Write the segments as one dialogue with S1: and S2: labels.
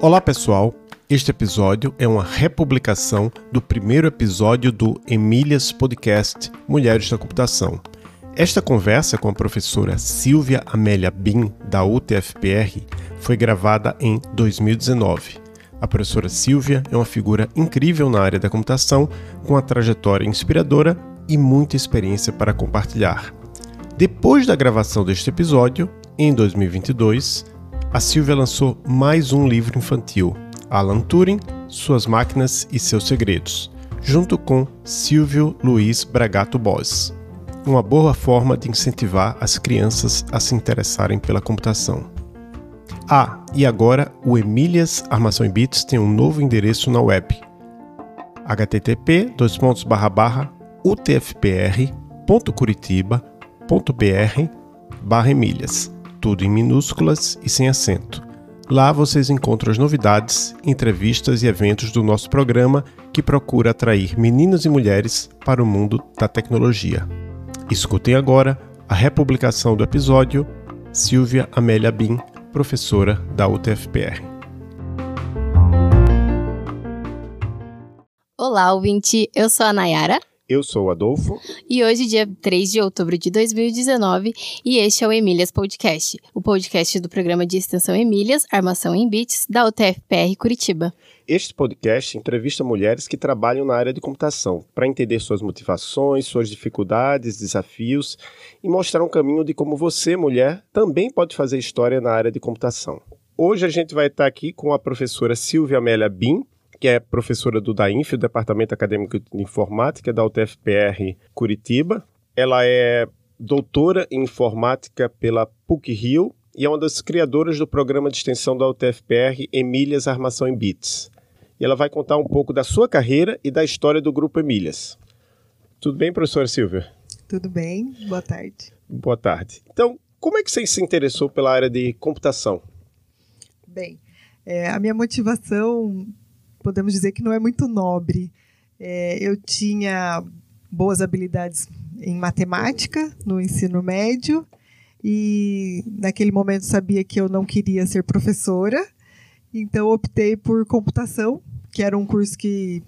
S1: Olá pessoal, este episódio é uma republicação do primeiro episódio do Emílias Podcast Mulheres da Computação. Esta conversa com a professora Silvia Amélia Bin, da UTFPR, foi gravada em 2019. A professora Silvia é uma figura incrível na área da computação, com uma trajetória inspiradora e muita experiência para compartilhar. Depois da gravação deste episódio, em 2022, a Silvia lançou mais um livro infantil, Alan Turing, Suas Máquinas e Seus Segredos, junto com Silvio Luiz Bragato Boss. Uma boa forma de incentivar as crianças a se interessarem pela computação. Ah, e agora o Emílias Armação em Bits tem um novo endereço na web. http utfpr.curitiba.br barra Emílias tudo em minúsculas e sem acento. Lá vocês encontram as novidades, entrevistas e eventos do nosso programa que procura atrair meninas e mulheres para o mundo da tecnologia. Escutem agora a republicação do episódio Silvia Amélia Bin, professora da UTFPR.
S2: Olá, ouvinte. Eu sou a Nayara.
S1: Eu sou o Adolfo.
S2: E hoje, dia 3 de outubro de 2019, e este é o Emílias Podcast, o podcast do programa de extensão Emílias, Armação em Bits, da UTFPR Curitiba.
S1: Este podcast entrevista mulheres que trabalham na área de computação, para entender suas motivações, suas dificuldades, desafios e mostrar um caminho de como você, mulher, também pode fazer história na área de computação. Hoje a gente vai estar aqui com a professora Silvia Amélia Bin, que é professora do DAINF, o Departamento Acadêmico de Informática da UTFPR Curitiba. Ela é doutora em informática pela PUC-Rio e é uma das criadoras do programa de extensão da UTFPR Emílias Armação em Bits. E ela vai contar um pouco da sua carreira e da história do Grupo Emílias. Tudo bem, professora Silvia?
S3: Tudo bem, boa tarde.
S1: Boa tarde. Então, como é que você se interessou pela área de computação?
S3: Bem, é, a minha motivação podemos dizer que não é muito nobre. É, eu tinha boas habilidades em matemática no ensino médio e naquele momento sabia que eu não queria ser professora, então optei por computação, que era um curso que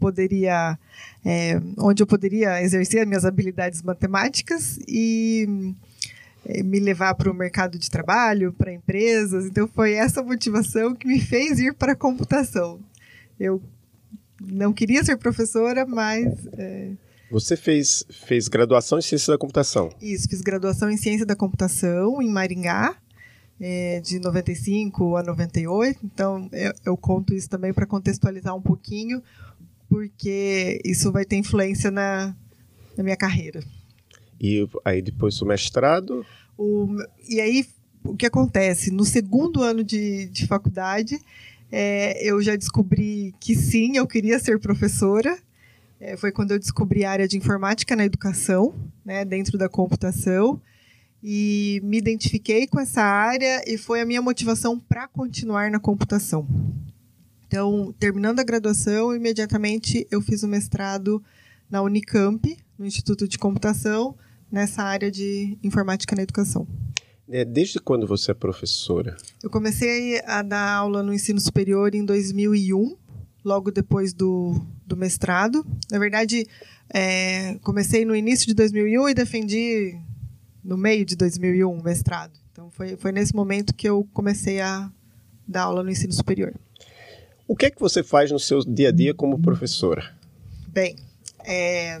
S3: poderia, é, onde eu poderia exercer minhas habilidades matemáticas e é, me levar para o mercado de trabalho, para empresas. Então foi essa motivação que me fez ir para a computação. Eu não queria ser professora, mas. É...
S1: Você fez, fez graduação em Ciência da Computação?
S3: Isso, fiz graduação em Ciência da Computação em Maringá, é, de 95 a 98. Então, eu, eu conto isso também para contextualizar um pouquinho, porque isso vai ter influência na, na minha carreira.
S1: E aí, depois do mestrado?
S3: O, e aí, o que acontece? No segundo ano de, de faculdade, é, eu já descobri que sim, eu queria ser professora. É, foi quando eu descobri a área de informática na educação, né, dentro da computação, e me identifiquei com essa área e foi a minha motivação para continuar na computação. Então, terminando a graduação, imediatamente eu fiz o mestrado na Unicamp, no Instituto de Computação, nessa área de informática na educação.
S1: É, desde quando você é professora?
S3: Eu comecei a dar aula no ensino superior em 2001, logo depois do, do mestrado. Na verdade, é, comecei no início de 2001 e defendi no meio de 2001 o mestrado. Então, foi, foi nesse momento que eu comecei a dar aula no ensino superior.
S1: O que é que você faz no seu dia a dia como professora?
S3: Bem, é,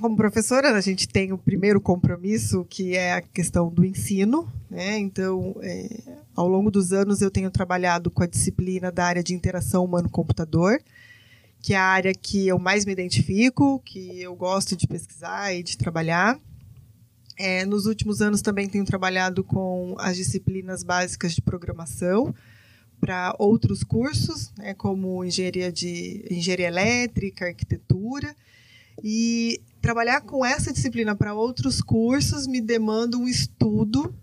S3: como professora, a gente tem o primeiro compromisso, que é a questão do ensino. Né? Então, é, ao longo dos anos, eu tenho trabalhado com a disciplina da área de interação humano-computador, que é a área que eu mais me identifico, que eu gosto de pesquisar e de trabalhar. É, nos últimos anos, também tenho trabalhado com as disciplinas básicas de programação para outros cursos, né, como engenharia, de, engenharia elétrica, arquitetura. E trabalhar com essa disciplina para outros cursos me demanda um estudo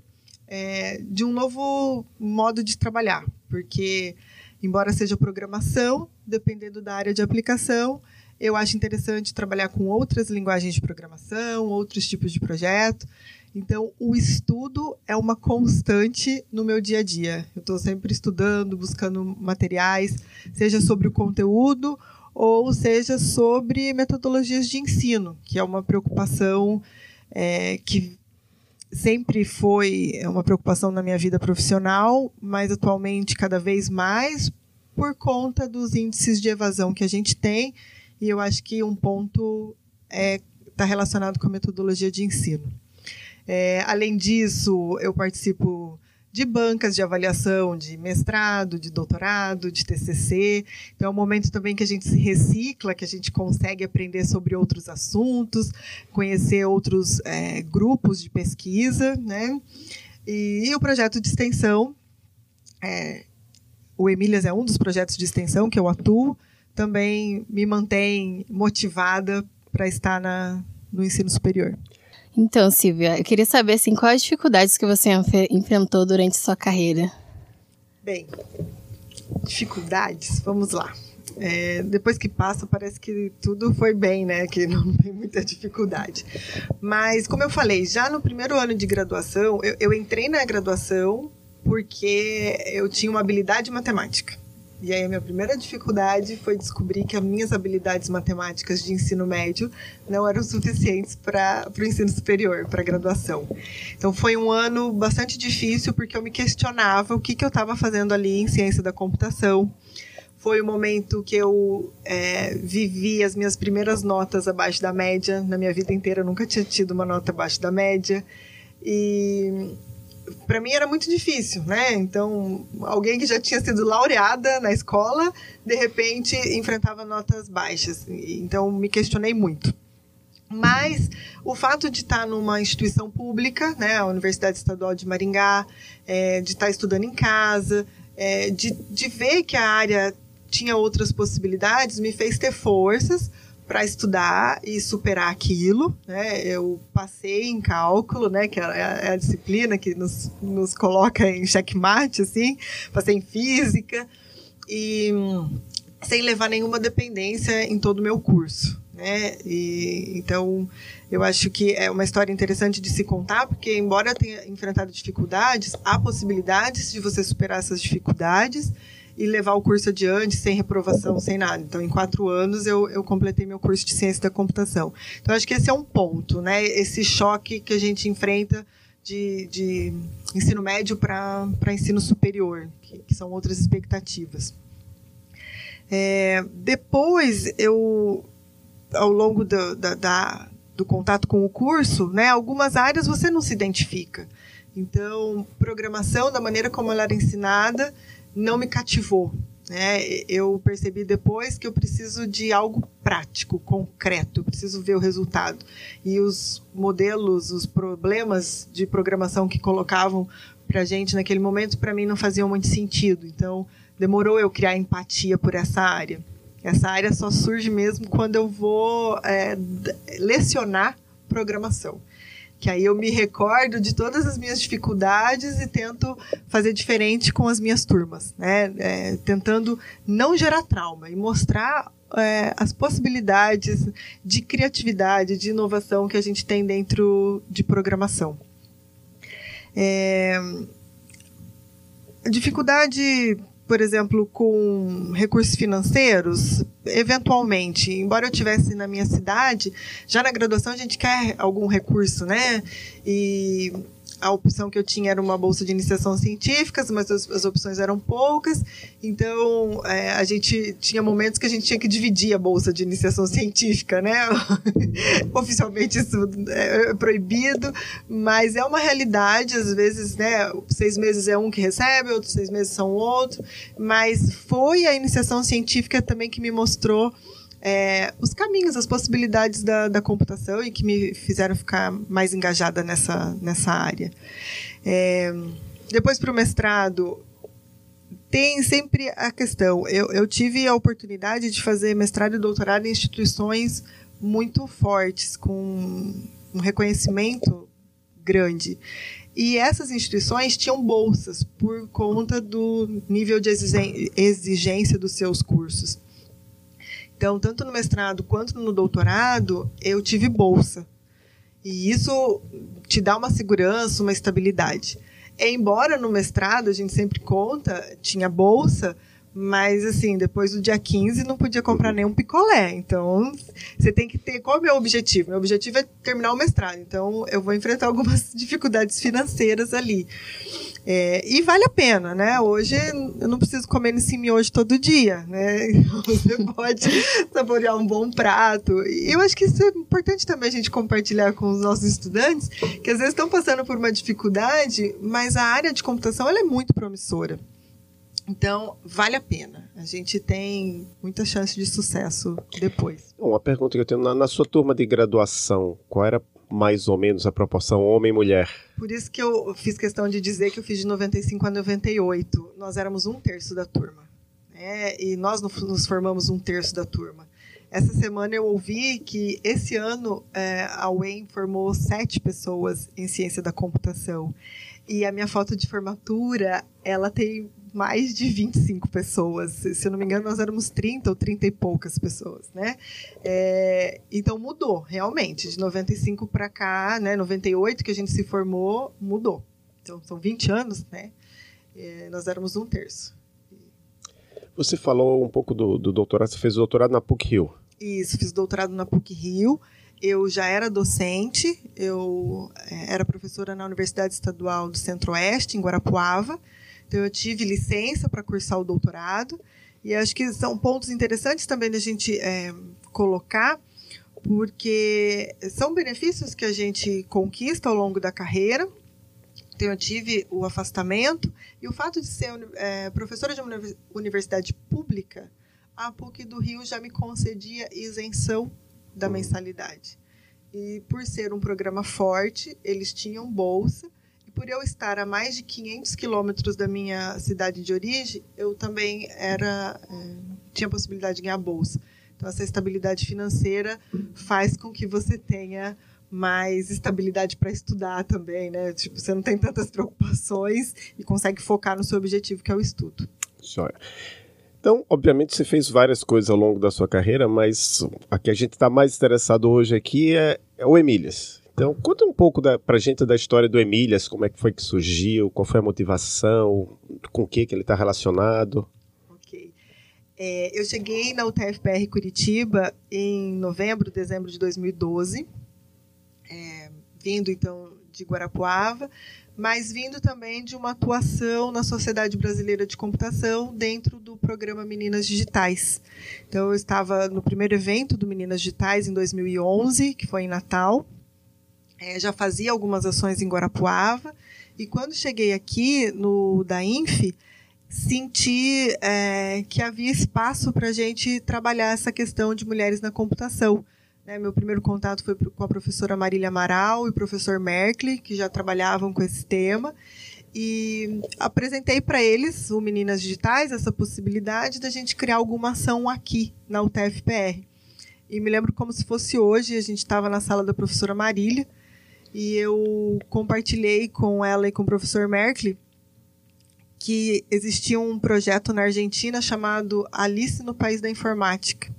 S3: é, de um novo modo de trabalhar, porque, embora seja programação, dependendo da área de aplicação, eu acho interessante trabalhar com outras linguagens de programação, outros tipos de projeto. Então, o estudo é uma constante no meu dia a dia. Eu estou sempre estudando, buscando materiais, seja sobre o conteúdo ou seja sobre metodologias de ensino, que é uma preocupação é, que sempre foi uma preocupação na minha vida profissional, mas atualmente cada vez mais por conta dos índices de evasão que a gente tem. E eu acho que um ponto está é, tá relacionado com a metodologia de ensino. É, além disso, eu participo de bancas de avaliação de mestrado, de doutorado, de TCC. Então é um momento também que a gente se recicla, que a gente consegue aprender sobre outros assuntos, conhecer outros é, grupos de pesquisa, né? E, e, o projeto de extensão, é, o Emílias é um dos projetos de extensão que eu atuo, também me mantém motivada para estar na, no ensino superior.
S2: Então, Silvia, eu queria saber assim, quais dificuldades que você enfrentou durante sua carreira?
S3: Bem, dificuldades, vamos lá. É, depois que passa, parece que tudo foi bem, né? Que não tem muita dificuldade. Mas, como eu falei, já no primeiro ano de graduação, eu, eu entrei na graduação porque eu tinha uma habilidade matemática. E aí a minha primeira dificuldade foi descobrir que as minhas habilidades matemáticas de ensino médio não eram suficientes para o ensino superior, para a graduação. Então foi um ano bastante difícil porque eu me questionava o que, que eu estava fazendo ali em ciência da computação. Foi o momento que eu é, vivi as minhas primeiras notas abaixo da média. Na minha vida inteira eu nunca tinha tido uma nota abaixo da média. E para mim era muito difícil, né? Então, alguém que já tinha sido laureada na escola, de repente enfrentava notas baixas. Então, me questionei muito. Mas o fato de estar numa instituição pública, né, a Universidade Estadual de Maringá, é, de estar estudando em casa, é, de, de ver que a área tinha outras possibilidades, me fez ter forças para estudar e superar aquilo. Né? Eu passei em cálculo, né, que é, é a disciplina que nos, nos coloca em checkmate, assim. Passei em física e sem levar nenhuma dependência em todo o meu curso. Né? E, então, eu acho que é uma história interessante de se contar, porque, embora tenha enfrentado dificuldades, há possibilidades de você superar essas dificuldades e levar o curso adiante sem reprovação, sem nada. Então, em quatro anos, eu, eu completei meu curso de ciência da computação. Então, acho que esse é um ponto, né? Esse choque que a gente enfrenta de, de ensino médio para ensino superior, que, que, são outras expectativas. É, depois, eu, ao longo do, da, da, do contato com o curso, né, algumas áreas você não se identifica. Então, programação, da maneira como ela era ensinada, não me cativou. Né? Eu percebi depois que eu preciso de algo prático, concreto, eu preciso ver o resultado. E os modelos, os problemas de programação que colocavam para a gente naquele momento, para mim não faziam muito sentido. Então, demorou eu criar empatia por essa área. Essa área só surge mesmo quando eu vou é, lecionar programação que aí eu me recordo de todas as minhas dificuldades e tento fazer diferente com as minhas turmas, né? É, tentando não gerar trauma e mostrar é, as possibilidades de criatividade, de inovação que a gente tem dentro de programação. É, dificuldade por exemplo, com recursos financeiros, eventualmente, embora eu tivesse na minha cidade, já na graduação a gente quer algum recurso, né? E a opção que eu tinha era uma bolsa de iniciação científica, mas as, as opções eram poucas, então é, a gente tinha momentos que a gente tinha que dividir a bolsa de iniciação científica, né? Oficialmente isso é proibido, mas é uma realidade, às vezes, né? Seis meses é um que recebe, outros seis meses são outro, mas foi a iniciação científica também que me mostrou é, os caminhos, as possibilidades da, da computação e que me fizeram ficar mais engajada nessa, nessa área. É, depois, para o mestrado, tem sempre a questão. Eu, eu tive a oportunidade de fazer mestrado e doutorado em instituições muito fortes, com um reconhecimento grande. E essas instituições tinham bolsas por conta do nível de exigência dos seus cursos. Então, tanto no mestrado quanto no doutorado, eu tive bolsa. E isso te dá uma segurança, uma estabilidade. Embora no mestrado, a gente sempre conta, tinha bolsa, mas, assim, depois do dia 15 não podia comprar nenhum picolé. Então, você tem que ter. Qual é o meu objetivo? Meu objetivo é terminar o mestrado. Então, eu vou enfrentar algumas dificuldades financeiras ali. É, e vale a pena, né? Hoje eu não preciso comer nesse miojo todo dia, né? Você pode saborear um bom prato. E eu acho que isso é importante também a gente compartilhar com os nossos estudantes, que às vezes estão passando por uma dificuldade, mas a área de computação ela é muito promissora. Então, vale a pena. A gente tem muita chance de sucesso depois.
S1: Uma pergunta que eu tenho: na, na sua turma de graduação, qual era mais ou menos a proporção homem-mulher?
S3: Por isso que eu fiz questão de dizer que eu fiz de 95 a 98. Nós éramos um terço da turma. Né? E nós nos formamos um terço da turma. Essa semana eu ouvi que esse ano é, a UEM formou sete pessoas em ciência da computação. E a minha foto de formatura, ela tem mais de 25 pessoas. Se eu não me engano, nós éramos 30 ou 30 e poucas pessoas, né? É, então mudou, realmente. De 95 para cá, né? 98 que a gente se formou, mudou. Então são 20 anos, né? É, nós éramos um terço.
S1: Você falou um pouco do, do doutorado, você fez doutorado na PUC Rio.
S3: Isso, fiz doutorado na PUC Rio. Eu já era docente, eu é, era professora na Universidade Estadual do Centro-Oeste, em Guarapuava. Então, eu tive licença para cursar o doutorado. E acho que são pontos interessantes também da gente é, colocar, porque são benefícios que a gente conquista ao longo da carreira. Então, eu tive o afastamento e o fato de ser é, professora de uma universidade pública, a PUC do Rio já me concedia isenção da mensalidade. E por ser um programa forte, eles tinham bolsa por eu estar a mais de 500 quilômetros da minha cidade de origem, eu também era é, tinha a possibilidade de ganhar bolsa. Então, essa estabilidade financeira faz com que você tenha mais estabilidade para estudar também, né? Tipo, você não tem tantas preocupações e consegue focar no seu objetivo, que é o estudo.
S1: Então, obviamente, você fez várias coisas ao longo da sua carreira, mas a que a gente está mais interessado hoje aqui é, é o Emílias. Então, conta um pouco da, pra gente da história do Emílias, como é que foi que surgiu, qual foi a motivação, com o que, que ele está relacionado.
S3: Ok. É, eu cheguei na UTFPR Curitiba em novembro, dezembro de 2012, é, vindo então de Guarapuava, mas vindo também de uma atuação na Sociedade Brasileira de Computação dentro do programa Meninas Digitais. Então, eu estava no primeiro evento do Meninas Digitais em 2011, que foi em Natal, é, já fazia algumas ações em Guarapuava. E quando cheguei aqui no da Inf, senti é, que havia espaço para a gente trabalhar essa questão de mulheres na computação. Né, meu primeiro contato foi com a professora Marília Amaral e o professor Merkley, que já trabalhavam com esse tema. E apresentei para eles, o Meninas Digitais, essa possibilidade da gente criar alguma ação aqui na UTFPR. E me lembro como se fosse hoje, a gente estava na sala da professora Marília, e eu compartilhei com ela e com o professor Merkley que existia um projeto na Argentina chamado Alice no País da Informática.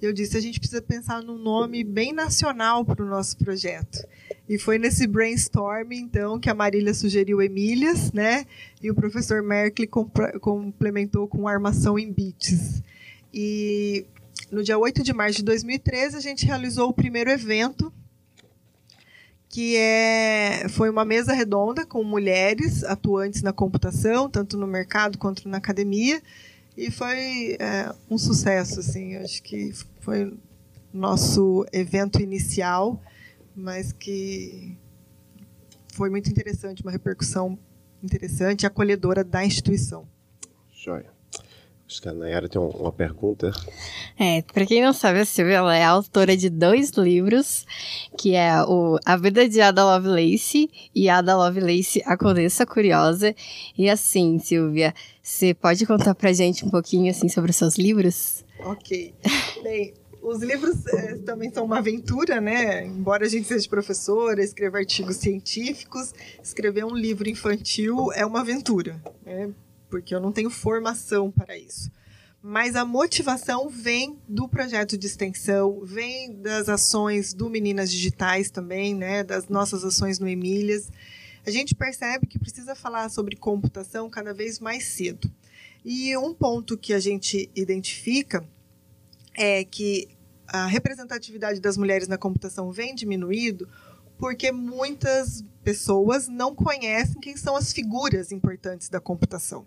S3: Eu disse, a gente precisa pensar num nome bem nacional para o nosso projeto. E foi nesse brainstorm, então, que a Marília sugeriu Emílias, né? E o professor Merkley complementou com Armação em Bits. E no dia 8 de março de 2013, a gente realizou o primeiro evento que é, foi uma mesa redonda com mulheres atuantes na computação, tanto no mercado quanto na academia, e foi é, um sucesso, assim, acho que foi nosso evento inicial, mas que foi muito interessante, uma repercussão interessante e acolhedora da instituição.
S1: Joia. Acho que a Nayara tem uma pergunta.
S2: É, para quem não sabe, a Silvia ela é autora de dois livros, que é o A Vida de Ada Lovelace e Ada Lovelace, A Condessa Curiosa. E assim, Silvia, você pode contar pra gente um pouquinho assim sobre os seus livros?
S3: Ok. Bem, os livros é, também são uma aventura, né? Embora a gente seja professora, escreva artigos científicos, escrever um livro infantil é uma aventura. Né? Porque eu não tenho formação para isso. mas a motivação vem do projeto de extensão, vem das ações do Meninas Digitais também, né, das nossas ações no Emílias. A gente percebe que precisa falar sobre computação cada vez mais cedo. E um ponto que a gente identifica é que a representatividade das mulheres na computação vem diminuindo porque muitas pessoas não conhecem quem são as figuras importantes da computação.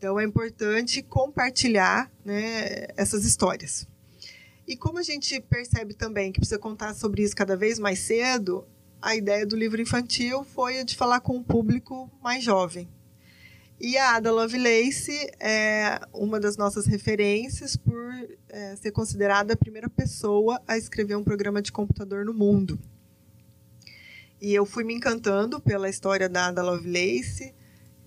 S3: Então é importante compartilhar né, essas histórias. E como a gente percebe também que precisa contar sobre isso cada vez mais cedo, a ideia do livro infantil foi a de falar com um público mais jovem. E a Ada Lovelace é uma das nossas referências por é, ser considerada a primeira pessoa a escrever um programa de computador no mundo. E eu fui me encantando pela história da Ada Lovelace,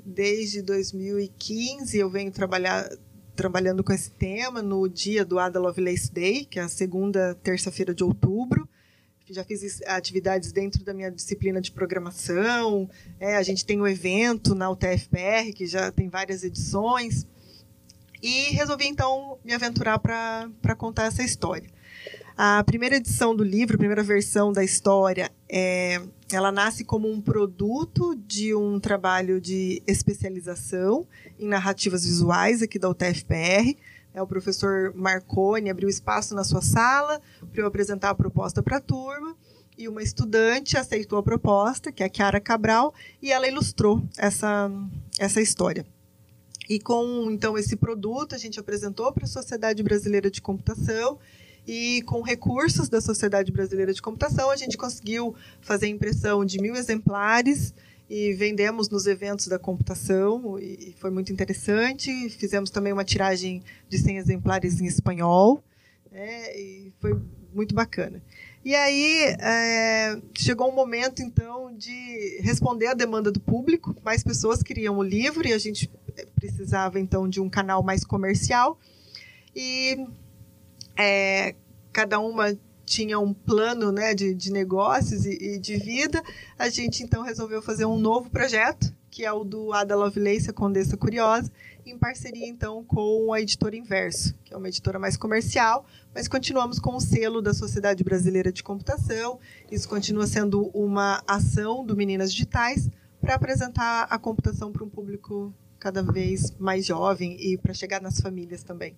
S3: Desde 2015 eu venho trabalhar, trabalhando com esse tema no dia do Ada Lovelace Day, que é a segunda terça-feira de outubro. Já fiz atividades dentro da minha disciplina de programação. É, a gente tem um evento na UTFPR, que já tem várias edições. E resolvi, então, me aventurar para contar essa história. A primeira edição do livro, a primeira versão da história, é, ela nasce como um produto de um trabalho de especialização em narrativas visuais aqui da UTFPR. É, o professor Marconi abriu espaço na sua sala para eu apresentar a proposta para a turma e uma estudante aceitou a proposta, que é a Chiara Cabral, e ela ilustrou essa, essa história. E com então esse produto a gente apresentou para a Sociedade Brasileira de Computação e com recursos da Sociedade Brasileira de Computação, a gente conseguiu fazer impressão de mil exemplares e vendemos nos eventos da computação e foi muito interessante. Fizemos também uma tiragem de 100 exemplares em espanhol né, e foi muito bacana. E aí é, chegou um momento então de responder à demanda do público. Mais pessoas queriam o livro e a gente precisava então de um canal mais comercial. E é, cada uma tinha um plano né, de, de negócios e, e, de vida, a gente então resolveu fazer um novo projeto, que é o do Ada Lovelace, a Condessa Curiosa, em parceria então com a editora Inverso, que é uma editora mais comercial, mas continuamos com o selo da Sociedade Brasileira de Computação. Isso continua sendo uma ação do Meninas Digitais para apresentar a computação para um público cada vez mais jovem e para chegar nas famílias também.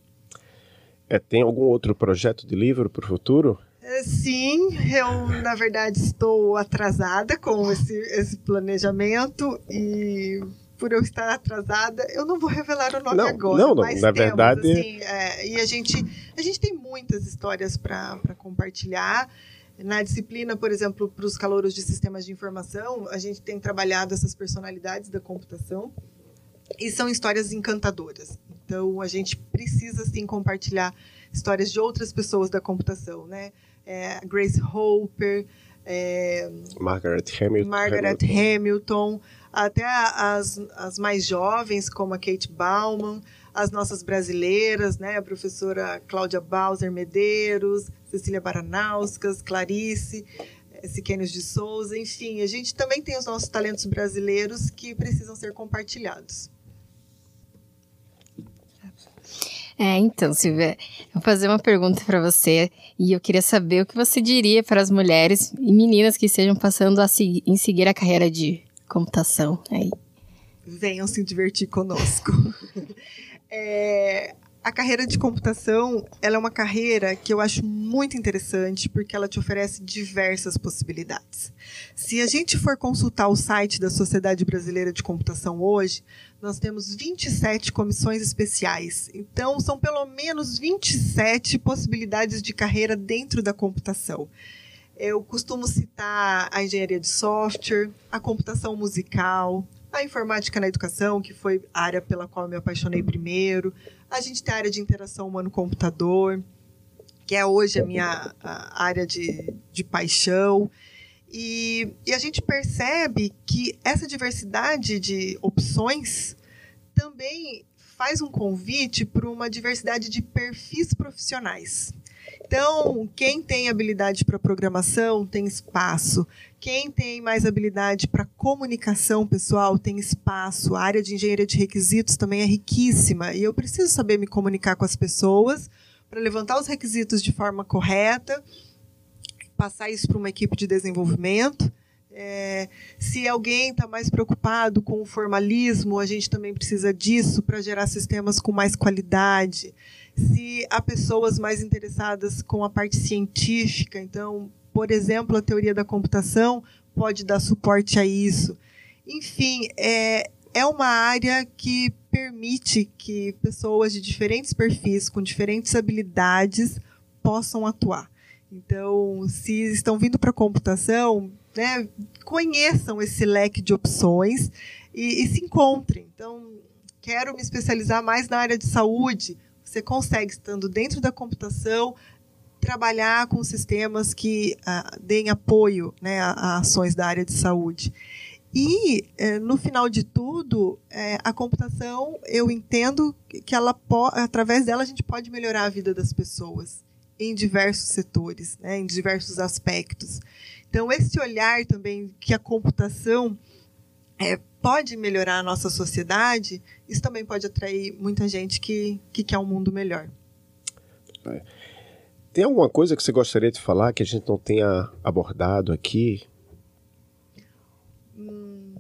S1: É, tem algum outro projeto de livro para o futuro?
S3: É, sim, eu na verdade estou atrasada com esse, esse planejamento e por eu estar atrasada, eu não vou revelar o nome
S1: não,
S3: agora.
S1: Não, não, na temos, verdade.
S3: Assim, é, e a gente, a gente tem muitas histórias para compartilhar. Na disciplina, por exemplo, para os calouros de sistemas de informação, a gente tem trabalhado essas personalidades da computação e são histórias encantadoras. Então, a gente precisa, sim, compartilhar histórias de outras pessoas da computação, né? É, Grace Hopper, é,
S1: Margaret Hamilton,
S3: Margaret Hamilton, até as, as mais jovens, como a Kate Bauman, as nossas brasileiras, né? A professora Cláudia Bowser Medeiros, Cecília Baranauskas, Clarice, Siquênios de Souza, enfim, a gente também tem os nossos talentos brasileiros que precisam ser compartilhados.
S2: É, então, Silvia, vou fazer uma pergunta para você e eu queria saber o que você diria para as mulheres e meninas que estejam passando a se, em seguir a carreira de computação aí.
S3: Venham se divertir conosco. é, a carreira de computação, ela é uma carreira que eu acho muito interessante porque ela te oferece diversas possibilidades. Se a gente for consultar o site da Sociedade Brasileira de Computação hoje, nós temos 27 comissões especiais. Então, são pelo menos 27 possibilidades de carreira dentro da computação. Eu costumo citar a engenharia de software, a computação musical, a informática na educação, que foi a área pela qual eu me apaixonei primeiro, a gente tem a área de interação humano-computador, que é hoje a minha a área de, de paixão. E, e a gente percebe que essa diversidade de opções também faz um convite para uma diversidade de perfis profissionais. Então, quem tem habilidade para programação tem espaço. Quem tem mais habilidade para comunicação pessoal tem espaço. A área de engenharia de requisitos também é riquíssima. E eu preciso saber me comunicar com as pessoas para levantar os requisitos de forma correta, passar isso para uma equipe de desenvolvimento. É, se alguém está mais preocupado com o formalismo, a gente também precisa disso para gerar sistemas com mais qualidade. Se há pessoas mais interessadas com a parte científica, então por exemplo, a teoria da computação pode dar suporte a isso. Enfim, é, é uma área que permite que pessoas de diferentes perfis, com diferentes habilidades, possam atuar. Então, se estão vindo para a computação, né, conheçam esse leque de opções e, e se encontrem. Então, quero me especializar mais na área de saúde. Você consegue, estando dentro da computação, trabalhar com sistemas que uh, deem apoio né, a, a, ações da área de saúde. E, eh, no final de tudo, eh, a computação, eu entendo que ela através dela a gente pode melhorar a vida das pessoas em diversos setores, né, em diversos aspectos. Então, esse olhar também que a computação é, pode melhorar a nossa sociedade, isso também pode atrair muita gente que, que quer um mundo melhor.
S1: É. Tem alguma coisa que você gostaria de falar que a gente não tenha abordado aqui?
S3: Hum,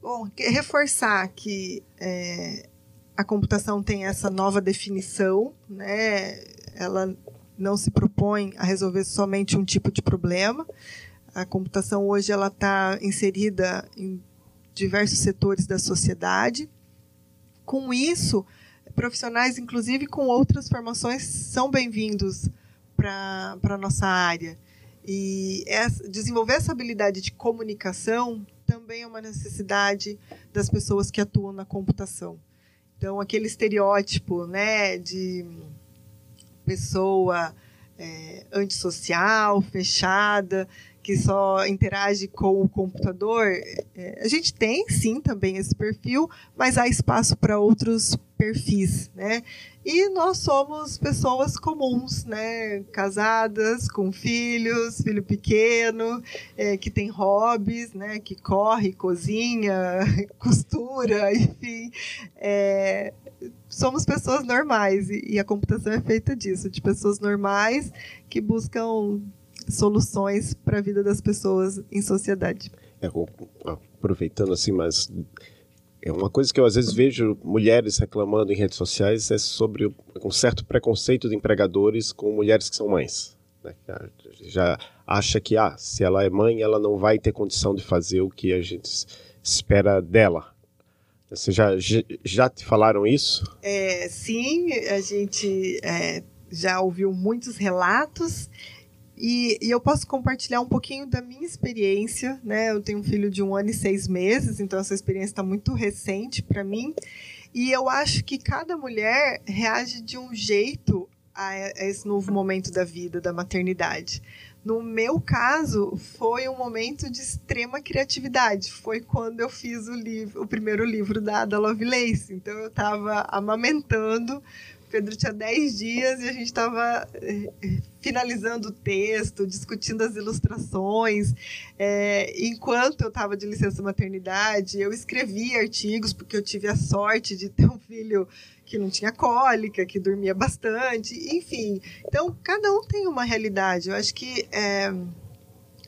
S3: bom, reforçar que é, a computação tem essa nova definição, né? Ela não se propõe a resolver somente um tipo de problema. A computação hoje ela está inserida em diversos setores da sociedade. Com isso, profissionais, inclusive com outras formações, são bem-vindos para a nossa área. E essa, desenvolver essa habilidade de comunicação também é uma necessidade das pessoas que atuam na computação. Então, aquele estereótipo né, de pessoa é, antissocial, fechada, que só interage com o computador, é, a gente tem sim também esse perfil, mas há espaço para outros perfis, né? E nós somos pessoas comuns, né? Casadas, com filhos, filho pequeno, é, que tem hobbies, né? Que corre, cozinha, costura, enfim. É, somos pessoas normais e, e a computação é feita disso, de pessoas normais que buscam soluções para a vida das pessoas em sociedade.
S1: É, aproveitando assim, mas é uma coisa que eu às vezes vejo mulheres reclamando em redes sociais é sobre um certo preconceito de empregadores com mulheres que são mães. Né? Já acha que ah, se ela é mãe, ela não vai ter condição de fazer o que a gente espera dela. Você já, já te falaram isso?
S3: É, sim, a gente é, já ouviu muitos relatos e, e, eu posso compartilhar um pouquinho da minha experiência, né? Eu tenho um filho de um ano e seis meses, então essa experiência está muito recente para mim. E eu acho que cada mulher reage de um jeito a, a esse novo momento da vida, da maternidade. No meu caso, foi um momento de extrema criatividade. Foi quando eu fiz o livro, o primeiro livro da Ada Lovelace. Então eu estava amamentando Pedro tinha 10 dias e a gente estava eh, finalizando o texto, discutindo as ilustrações. É, enquanto eu estava de licença maternidade, eu escrevi artigos, porque eu tive a sorte de ter um filho que não tinha cólica, que dormia bastante, enfim. Então, cada um tem uma realidade. Eu acho que é,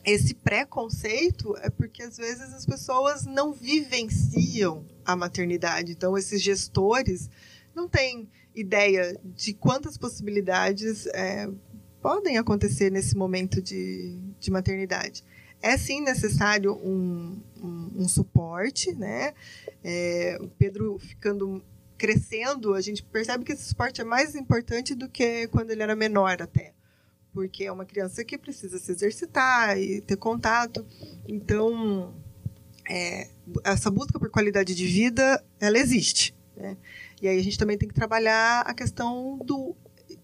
S3: esse preconceito é porque às vezes as pessoas não vivenciam a maternidade. Então, esses gestores não têm ideia de quantas possibilidades é, podem acontecer nesse momento de, de maternidade. É sim necessário um, um, um suporte, né? É, o Pedro ficando crescendo, a gente percebe que esse suporte é mais importante do que quando ele era menor até. Porque é uma criança que precisa se exercitar e ter contato. Então, é, essa busca por qualidade de vida, ela existe. Né? E aí a gente também tem que trabalhar a questão do,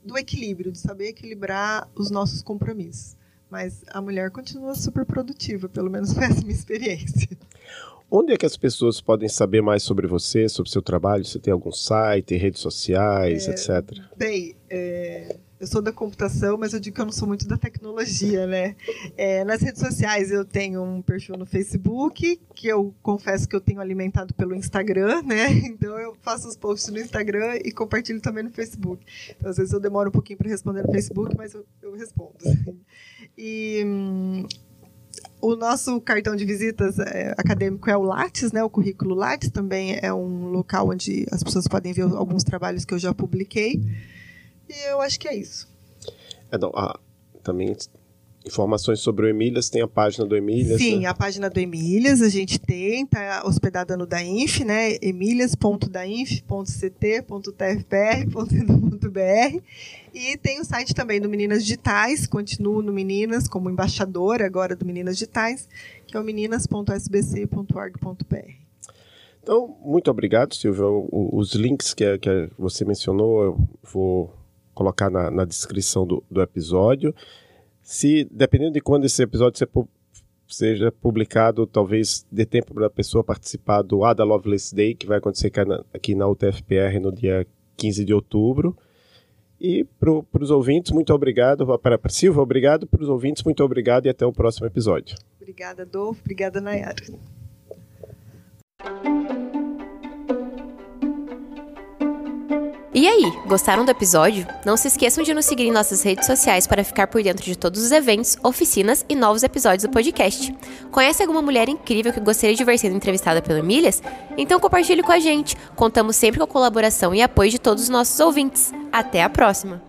S3: do equilíbrio, de saber equilibrar os nossos compromissos. Mas a mulher continua super produtiva, pelo menos foi essa minha experiência.
S1: Onde é que as pessoas podem saber mais sobre você, sobre seu trabalho? Você tem algum site, redes sociais, é, etc?
S3: Bem, é, eu sou da computação, mas eu digo que eu não sou muito da tecnologia, né? É, nas redes sociais eu tenho um perfil no Facebook, que eu confesso que eu tenho alimentado pelo Instagram, né? Então eu faço os posts no Instagram e compartilho também no Facebook. Então, às vezes eu demoro um pouquinho para responder no Facebook, mas eu, eu respondo. E hum, o nosso cartão de visitas é, acadêmico é o Lattes, né? O currículo Lattes também é um local onde as pessoas podem ver alguns trabalhos que eu já publiquei. E eu acho que é isso.
S1: É, não, ah, também informações sobre o Emílias, tem a página do Emílias?
S3: Sim, né? a página do Emílias a gente tem, está hospedada no Dainf, né? emílias.dainf.ct.tfpr.edu.br e tem o site também do Meninas Digitais, continuo no Meninas como embaixadora agora do Meninas Digitais, que é o meninas.sbc.org.br.
S1: Então, muito obrigado, Silvia. Os links que, que você mencionou, eu vou colocar na, na descrição do, do, episódio. Se, dependendo de quando esse episódio seja publicado, talvez dê tempo para a pessoa participar do Ada Lovelace Day, que vai acontecer aqui na, aqui na UTFPR no dia 15 de outubro. E para os ouvintes, muito obrigado. Para Silva, obrigado. Para os ouvintes, muito obrigado e até o próximo episódio.
S3: Obrigada, Dolfo. Obrigada, Nayara.
S4: E aí, gostaram do episódio? Não se esqueçam de nos seguir em nossas redes sociais para ficar por dentro de todos os eventos, oficinas e novos episódios do podcast. Conhece alguma mulher incrível que gostaria de ver sendo entrevistada pelo Emílias? Então compartilhe com a gente. Contamos sempre com a colaboração e apoio de todos os nossos ouvintes. Até a próxima!